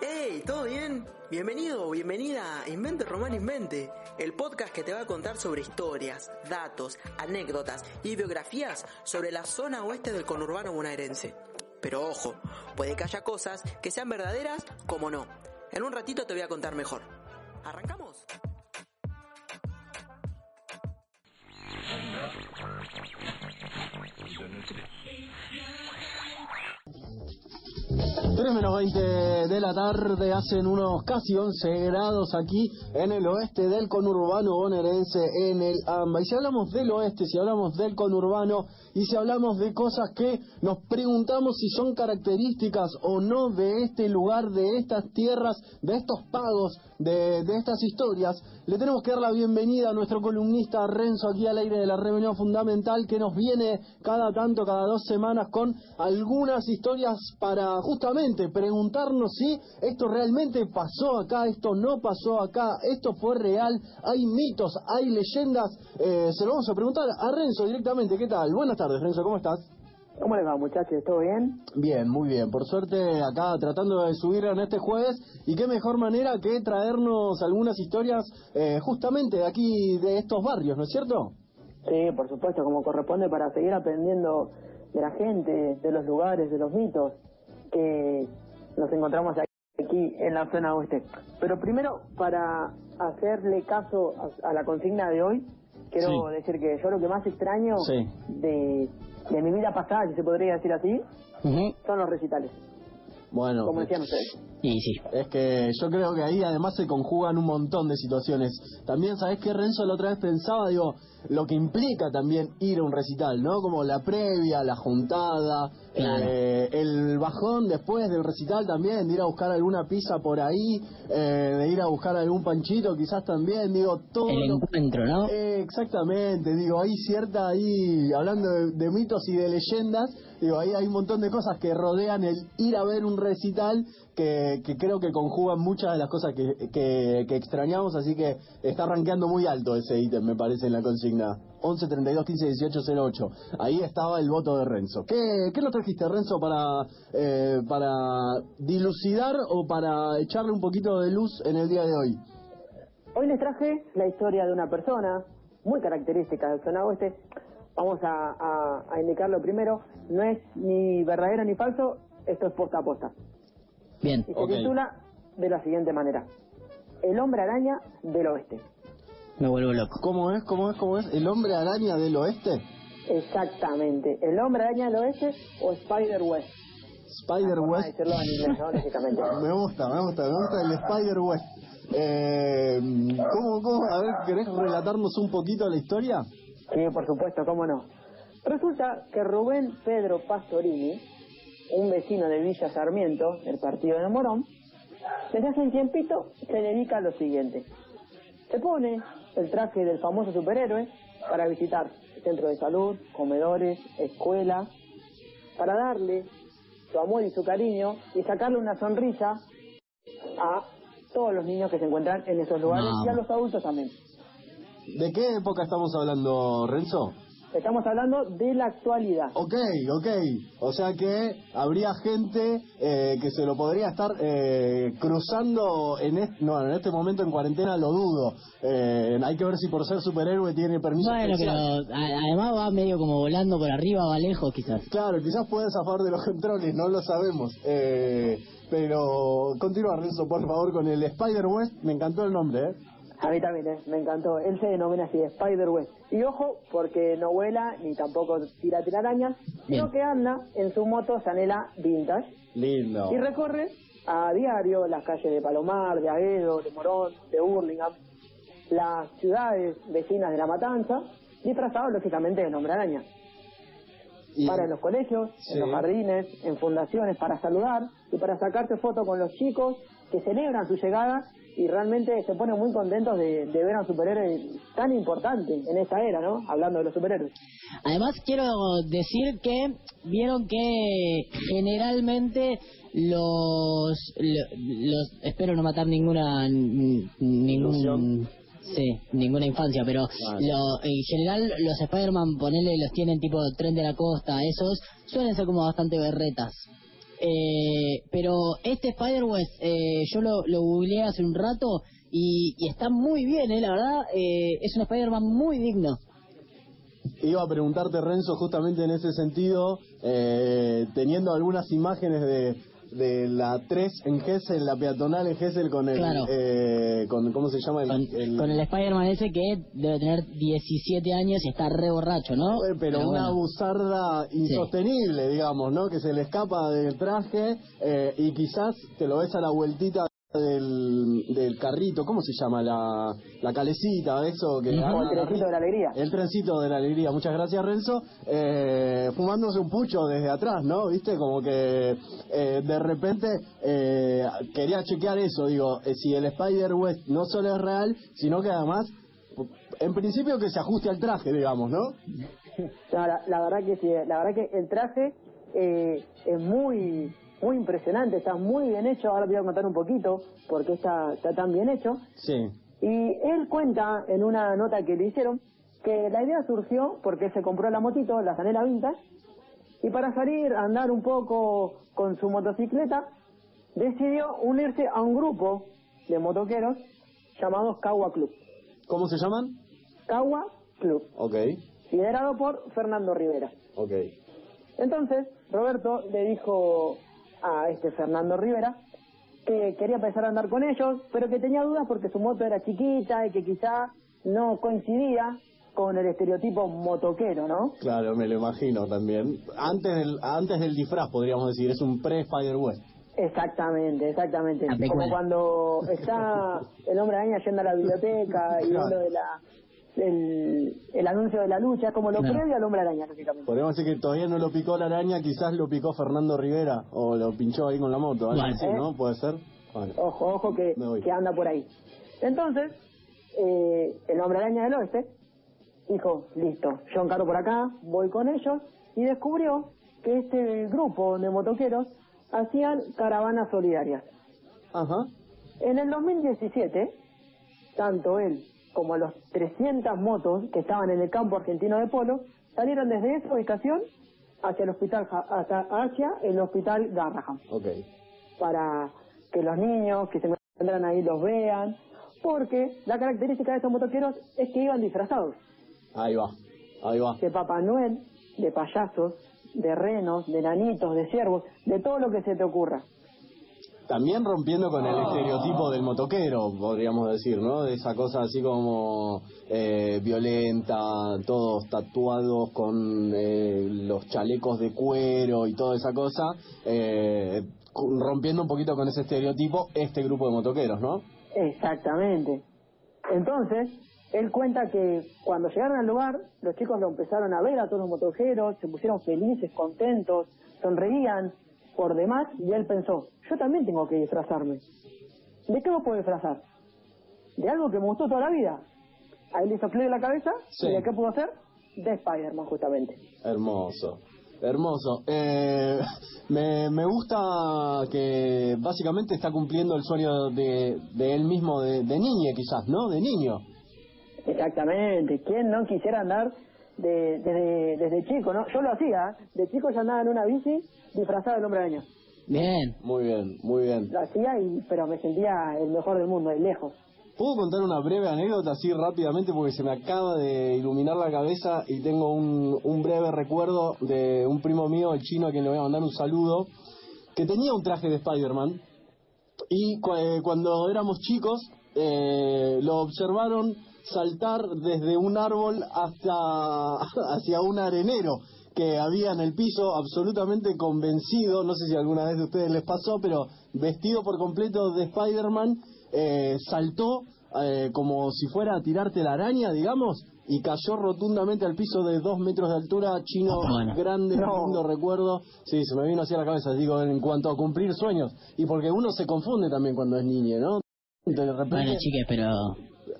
¡Hey! ¿Todo bien? Bienvenido o bienvenida a Invente Romano Invente, el podcast que te va a contar sobre historias, datos, anécdotas y biografías sobre la zona oeste del conurbano bonaerense. Pero ojo, puede que haya cosas que sean verdaderas como no. En un ratito te voy a contar mejor. ¿Arrancamos? Tres menos 20 de la tarde, hacen unos casi 11 grados aquí en el oeste del conurbano bonaerense, en el AMBA. Y si hablamos del oeste, si hablamos del conurbano y si hablamos de cosas que nos preguntamos si son características o no de este lugar, de estas tierras, de estos pagos, de estas historias, le tenemos que dar la bienvenida a nuestro columnista Renzo aquí al aire de la Reunión Fundamental que nos viene cada tanto, cada dos semanas con algunas historias para justamente preguntarnos si esto realmente pasó acá, esto no pasó acá, esto fue real, hay mitos, hay leyendas. Eh, se lo vamos a preguntar a Renzo directamente. ¿Qué tal? Buenas tardes, Renzo, ¿cómo estás? ¿Cómo les va, muchachos? ¿Todo bien? Bien, muy bien. Por suerte acá tratando de subir en este jueves y qué mejor manera que traernos algunas historias eh, justamente de aquí, de estos barrios, ¿no es cierto? Sí, por supuesto, como corresponde para seguir aprendiendo de la gente, de los lugares, de los mitos que nos encontramos aquí en la zona oeste. Pero primero, para hacerle caso a, a la consigna de hoy, quiero Sí. decir que yo lo que más extraño Sí. de, de mi vida pasada, si se podría decir así, son los recitales, Bueno, como decían ustedes. Y sí. Es que yo creo que ahí además se conjugan un montón de situaciones. También, ¿sabes qué, Renzo? La otra vez pensaba, digo, lo que implica también ir a un recital, ¿no? Como la previa, la juntada, Claro. eh, el bajón después del recital también, de ir a buscar alguna pizza por ahí, eh, de ir a buscar algún panchito quizás también, digo, todo... El encuentro, ¿no? Eh, exactamente, digo, hay cierta ahí, hablando de, de mitos y de leyendas, digo, ahí hay un montón de cosas que rodean el ir a ver un recital que, que creo que conjugan muchas de las cosas que, que, que extrañamos, así que está rankeando muy alto ese ítem, me parece, en la consigna. 11 32 15 18 08. Ahí estaba el voto de Renzo. ¿Qué, qué nos trajiste, Renzo, para, eh, para dilucidar o para echarle un poquito de luz en el día de hoy? Hoy les traje la historia de una persona muy característica del zona oeste. Vamos a, a- a indicarlo primero. No es ni verdadero ni falso, esto es posta a posta. Bien. Y se Ok. titula de la siguiente manera. El hombre araña del oeste. Me vuelvo loco. ¿Cómo es? ¿Cómo es? ¿Cómo es? ¿El hombre araña del oeste? Exactamente. El hombre araña del oeste o Spider-West. Spider Forma de West. decirlo en inglés, ¿no? Lógicamente. Me gusta, me gusta, me gusta el Spider West. Eh, ¿cómo, cómo? A ver, ¿querés relatarnos un poquito la historia? Sí, por supuesto, cómo no. Resulta que Rubén Pedro Pastorini, un vecino de Villa Sarmiento, del partido de Morón, desde hace un tiempito se dedica a lo siguiente. Se pone el traje del famoso superhéroe para visitar centros de salud, comedores, escuelas, para darle su amor y su cariño y sacarle una sonrisa a todos los niños que se encuentran en esos lugares No. y a los adultos también. ¿De qué época estamos hablando, Renzo? Estamos hablando de la actualidad. Ok, ok. O sea que habría gente eh, que se lo podría estar eh, cruzando en este, no, en este momento en cuarentena, lo dudo. Eh, hay que ver si por ser superhéroe tiene permiso Bueno, pero especial. a- además va medio como volando por arriba, va lejos quizás. Claro, quizás puede zafar de los controles, no lo sabemos. Eh, pero continúa, Renzo, por favor, con el Spider-West. Me encantó el nombre, ¿eh? A mí también, eh, me encantó. Él se denomina así, Spider-West. Y ojo, porque no vuela ni tampoco tira telarañas, sino que anda en su moto Sanela Vintage Lindo. y recorre a diario las calles de Palomar, de Aedo, de Morón, de Burlingame. las ciudades vecinas de La Matanza, disfrazados lógicamente de hombre araña. Y- Para en los colegios, Sí. en los jardines, en fundaciones, para saludar y para sacarse fotos con los chicos que celebran su llegada y realmente se ponen muy contentos de, de ver a un superhéroe tan importante en esta era, ¿no? Hablando de los superhéroes. Además, quiero decir que vieron que generalmente los, lo- los espero no matar ninguna ningún Ilusión. sí, ninguna infancia, pero Vale. lo- en general los Spider-Man ponele los tienen tipo tren de la costa, esos suelen ser como bastante berretas. Eh, pero este Spider-West, eh, yo lo, lo googleé hace un rato y, y está muy bien, eh, la verdad, eh, es un Spider-Man muy digno. Iba a preguntarte, Renzo, justamente en ese sentido, eh, teniendo algunas imágenes de, de la 3 en Gessel, la peatonal en Gessel con el... Claro. eh, con, ¿Cómo se llama? El, con, el- con el Spider-Man ese que debe tener 17 años y está re borracho, ¿no? Pero, una bueno. buzarda insostenible, digamos, ¿no? Que se le escapa del traje eh, y quizás te lo ves a la vueltita del, del carrito, ¿cómo se llama? La, la calecita, eso que... El trencito de la alegría. El trencito de la alegría, muchas gracias Renzo. Eh, fumándose un pucho desde atrás, ¿no? Viste, como que eh, de repente eh, quería chequear eso, digo, eh, si el Spider-West no solo es real, sino que además, en principio que se ajuste al traje, digamos, ¿no? No, la, la verdad que sí, la verdad que el traje eh, es muy muy impresionante, está muy bien hecho, ahora te voy a contar un poquito porque está, está tan bien hecho. Sí. Y él cuenta en una nota que le hicieron que la idea surgió porque se compró la motito, la Zanela Vintage, y para salir a andar un poco con su motocicleta, decidió unirse a un grupo de motoqueros llamados Cagua Club. ¿Cómo se llaman? Cagua Club, Ok, liderado por Fernando Rivera. ok. Entonces, Roberto le dijo a este Fernando Rivera que quería empezar a andar con ellos, pero que tenía dudas porque su moto era chiquita y que quizá no coincidía con el estereotipo motoquero, ¿no? Claro, me lo imagino también. Antes del, antes del disfraz, podríamos decir, es un pre-Spider-West. Exactamente, exactamente. Como cuando está el hombre araña yendo a la biblioteca y Claro. viendo de la, el, el anuncio de la lucha, como lo Claro. previo al hombre araña. Podríamos decir que todavía no lo picó la araña, quizás lo picó Fernando Rivera o lo pinchó ahí con la moto, algo Bueno. así, ¿no? Puede ser. Ojo, ojo que anda por ahí. Entonces, eh, el hombre araña del oeste dijo, listo, yo encaro por acá, voy con ellos, y descubrió que este grupo de motoqueros hacían caravanas solidarias. Ajá. En el 2017, tanto él como los 300 motos que estaban en el campo argentino de polo salieron desde esa ubicación hacia el hospital hacia, hacia el hospital Garraham para que los niños que se encuentran ahí los vean, porque la característica de estos motoqueros es que iban disfrazados Ahí va. Ahí va. de Papá Noel, de payasos, de renos, de nanitos, de ciervos, de todo lo que se te ocurra. También rompiendo con el estereotipo del motoquero, podríamos decir, ¿no? De esa cosa así como eh, violenta, todos tatuados con eh, los chalecos de cuero y toda esa cosa, eh, rompiendo un poquito con ese estereotipo este grupo de motoqueros, ¿no? Exactamente. Entonces, él cuenta que cuando llegaron al lugar, los chicos lo empezaron a ver a todos los motoqueros, se pusieron felices, contentos, sonreían por demás, y él pensó, yo también tengo que disfrazarme. ¿De qué me puedo disfrazar? De algo que me gustó toda la vida. Ahí le hizo clic en la cabeza, Sí. ¿y de qué pudo hacer? De Spider-Man, justamente. Hermoso, hermoso. Eh, me, me gusta que básicamente está cumpliendo el sueño de, de él mismo, de, de niño quizás, ¿no? De niño. Exactamente. ¿Quién no quisiera andar de- desde, desde chico, no? Yo lo hacía. ¿eh? De chico ya andaba en una bici disfrazado del hombre araña. Bien. Muy bien, muy bien. Lo hacía, y, pero me sentía el mejor del mundo, de lejos. ¿Puedo contar una breve anécdota así rápidamente porque se me acaba de iluminar la cabeza y tengo un, un breve recuerdo de un primo mío, el chino, a quien le voy a mandar un saludo, que tenía un traje de Spider-Man y cu- eh, cuando éramos chicos eh, lo observaron saltar desde un árbol hasta hacia un arenero que había en el piso absolutamente convencido, no sé si alguna vez de ustedes les pasó, pero vestido por completo de Spider-Man, eh, saltó eh, como si fuera a tirarte la araña, digamos, y cayó rotundamente al piso de dos metros de altura, chino Bueno. grande, lindo recuerdo. Sí, se me vino así a la cabeza, digo, en cuanto a cumplir sueños. Y porque uno se confunde también cuando es niña, ¿no? De repente, Bueno, chiques, pero...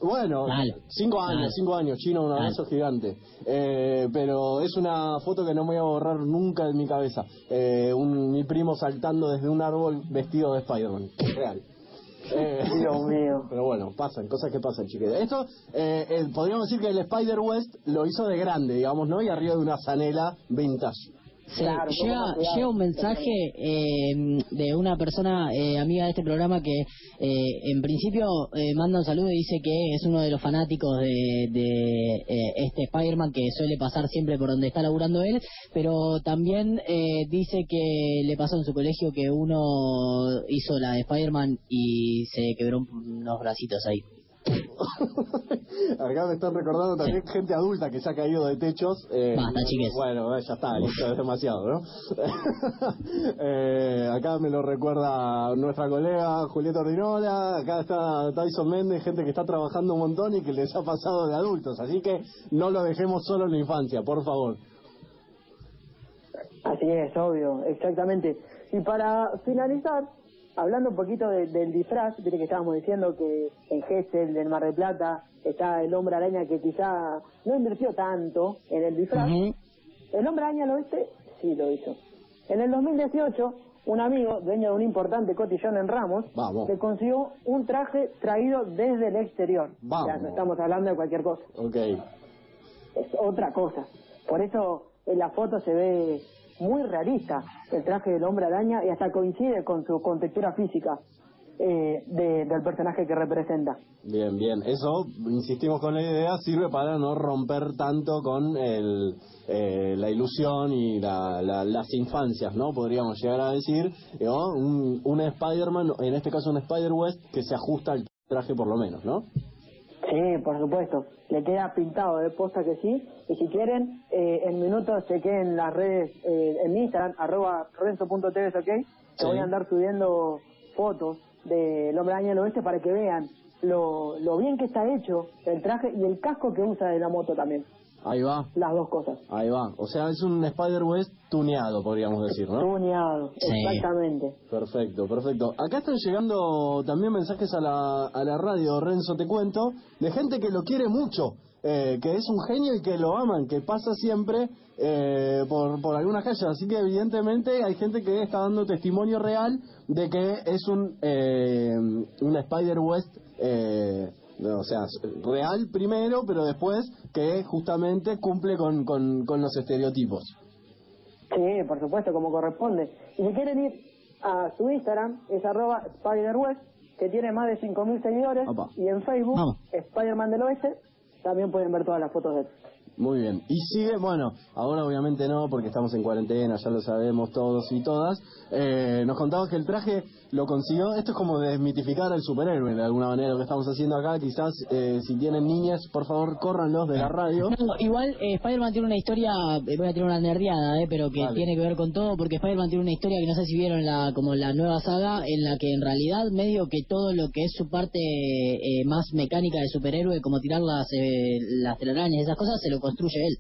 bueno, cinco años, cinco años, chino, un abrazo gigante. Eh, pero es una foto que no me voy a borrar nunca de mi cabeza. Eh, un, mi primo saltando desde un árbol vestido de Spider-Man. Real. Eh, Dios mío. Pero bueno, pasan, cosas que pasan, chiquita. Esto, eh, eh, podríamos decir que el Spider-West lo hizo de grande, digamos, ¿no? Y arriba de una zanela vintage. Sí, Claro, llega, llega un mensaje eh, de una persona eh, amiga de este programa que eh, en principio eh, manda un saludo y dice que es uno de los fanáticos de, de, eh, este Spider-Man que suele pasar siempre por donde está laburando él, pero también eh, dice que le pasó en su colegio que uno hizo la de Spider-Man y se quebró unos bracitos ahí. Acá me están recordando también gente adulta que se ha caído de techos. Eh, Basta, chiques. Bueno, ya está, listo, es demasiado, ¿no? Eh, acá me lo recuerda nuestra colega Julieta Ordinola, acá está Tyson Méndez, gente que está trabajando un montón y que les ha pasado de adultos, así que no lo dejemos solo en la infancia, por favor. Así es, obvio, exactamente. Y para finalizar, hablando un poquito de- del disfraz, viste que estábamos diciendo que en Gessel, en Mar del Plata, está el hombre araña que quizá no invirtió tanto en el disfraz. El hombre araña lo oeste sí lo hizo. En el 2018, un amigo, dueño de un importante cotillón en Ramos, Vamos. le consiguió un traje traído desde el exterior. Vamos. Ya no estamos hablando de cualquier cosa, Ok. es otra cosa. Por eso en la foto se ve muy realista el traje del hombre araña y hasta coincide con su contextura física eh, de- del personaje que representa. Bien, bien. Eso, insistimos con la idea, sirve para no romper tanto con el, eh, la ilusión y la- la- las infancias, ¿no? Podríamos llegar a decir, ¿no? Un, un Spider-Man, en este caso un Spider-West, que se ajusta al traje por lo menos, ¿no? Sí, por supuesto. Le queda pintado de posta que sí. Y si quieren, eh, en minutos chequen las redes, eh, en Instagram, arroba renzo.tv, ¿ok? Te Sí. voy a andar subiendo fotos del hombre araña del oeste para que vean lo, lo bien que está hecho el traje y el casco que usa de la moto también. Ahí va, Las dos cosas. ahí va. O sea, es un Spider-West tuneado, podríamos decir, ¿no? Tuneado, Sí. exactamente. Perfecto, perfecto. Acá están llegando también mensajes a la, a la radio, Renzo, te cuento, de gente que lo quiere mucho, eh, que es un genio y que lo aman, que pasa siempre eh, por, por algunas calles. Así que evidentemente hay gente que está dando testimonio real de que es un, eh, un Spider-West, eh, o sea, real primero, pero después que justamente cumple con, con, con los estereotipos. Sí, por supuesto, como corresponde. Y si quieren ir a su Instagram, es arroba SpiderWest, que tiene más de 5.000 seguidores. Opa. Y en Facebook. Spider-Man del Oeste, también pueden ver todas las fotos de él. Muy bien. Y sigue, bueno, ahora obviamente no, porque estamos en cuarentena, ya lo sabemos todos y todas. Eh, nos contabas que el traje lo consiguió. Esto es como desmitificar al superhéroe, de alguna manera, lo que estamos haciendo acá. Quizás, eh, si tienen niñas, por favor, córranlos de la radio. No, igual eh, Spider-Man tiene una historia, eh, voy a tirar una nerdeada, eh, pero que tiene que ver con todo, porque Spider-Man tiene una historia que no sé si vieron la, como la nueva saga, en la que en realidad medio que todo lo que es su parte eh, más mecánica de superhéroe, como tirar las, eh, las telarañas y esas cosas, se lo construye él.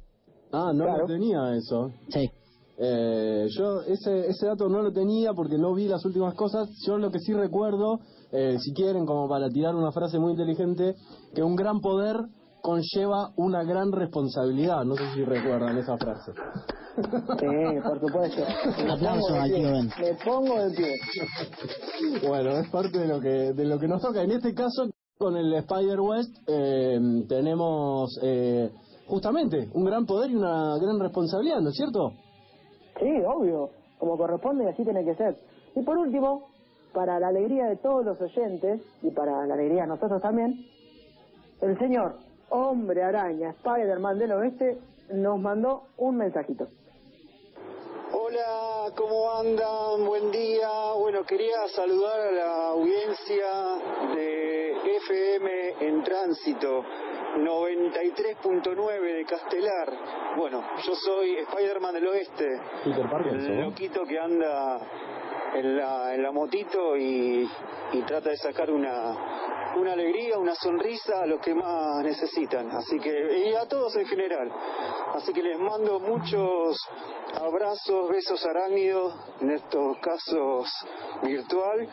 Ah, no Claro. lo tenía eso. Sí. Eh, yo ese, ese dato no lo tenía porque no vi las últimas cosas. Yo lo que sí recuerdo, eh, si quieren, como para tirar una frase muy inteligente, que un gran poder conlleva una gran responsabilidad. No sé si recuerdan esa frase. Sí, por supuesto. Un aplauso al pie. tío Ben. Me pongo de pie. Bueno, es parte de lo que de lo que nos toca. En este caso, con el Spider-West, eh, tenemos eh, justamente un gran poder y una gran responsabilidad, ¿no es cierto? Sí, obvio. Como corresponde y así tiene que ser. Y por último, para la alegría de todos los oyentes y para la alegría de nosotros también, el señor Hombre Araña, Spider-Man del Oeste, nos mandó un mensajito. Hola, ¿cómo andan? Buen día. Bueno, quería saludar a la audiencia de FM en tránsito 93.9 de Castelar. Bueno, yo soy Spider-Man del Oeste, el loquito que anda en la, en la motito y, y trata de sacar una, una alegría, una sonrisa a los que más necesitan. Así que, y a todos en general. Así que les mando muchos abrazos, besos arácnidos, en estos casos virtual.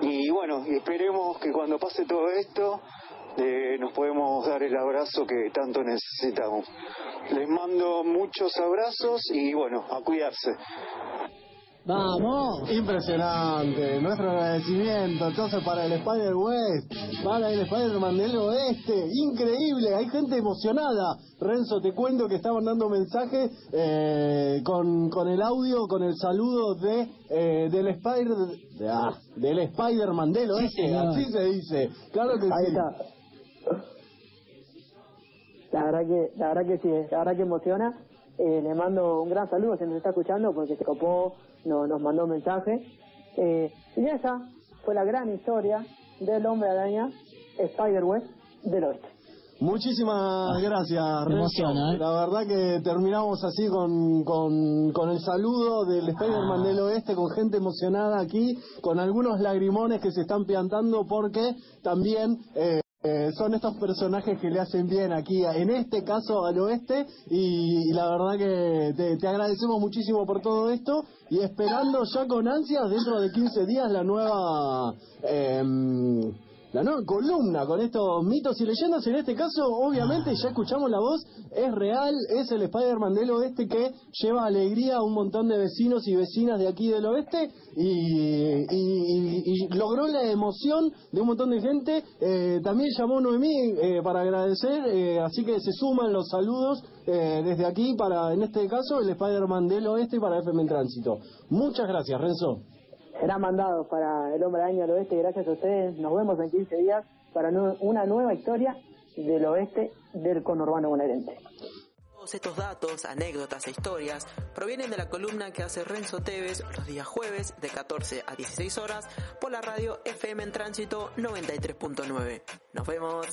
Y bueno, y esperemos que cuando pase todo esto, eh, nos podemos dar el abrazo que tanto necesitamos. Les mando muchos abrazos y bueno, a cuidarse. ¡Vamos! Impresionante, nuestro agradecimiento entonces para el Spider West, para el Spider-Man del Oeste, increíble, hay gente emocionada. Renzo, te cuento que estaban dando mensajes eh, con, con el audio, con el saludo de eh, del Spider de- ah, del Spider-Man del Oeste, así se dice. Claro que Ahí sí. está. La verdad que, la verdad que sí, la verdad que emociona. Eh, le mando un gran saludo si nos está escuchando porque se copó, no, nos mandó un mensaje. Eh, y esa fue la gran historia del hombre araña Spider-Web del oeste. Muchísimas gracias, me emociona, ¿eh? La verdad que terminamos así con, con, con el saludo del Spider-Man del Oeste, con gente emocionada aquí, con algunos lagrimones que se están piantando porque también eh, eh, son estos personajes que le hacen bien aquí, en este caso al oeste, y, la verdad que te, te agradecemos muchísimo por todo esto y esperando ya con ansias dentro de 15 días la nueva... em, la nueva columna con estos mitos y leyendas. En este caso, obviamente, ya escuchamos la voz, es real, es el Spider-Man del oeste que lleva alegría a un montón de vecinos y vecinas de aquí del oeste y, y- logró la emoción de un montón de gente. Eh, también llamó Noemí eh, para agradecer, eh, así que se suman los saludos eh, desde aquí para, en este caso, el Spider-Man del oeste para FM en Tránsito. Muchas gracias, Renzo. Será mandado para el hombre araña del oeste. Gracias a ustedes. Nos vemos en 15 días para una nueva historia del oeste del conurbano bonaerense. Todos estos datos, anécdotas e historias provienen de la columna que hace Renzo Tevez los días jueves de 14 a 16 horas por la radio FM en Tránsito 93.9. Nos vemos.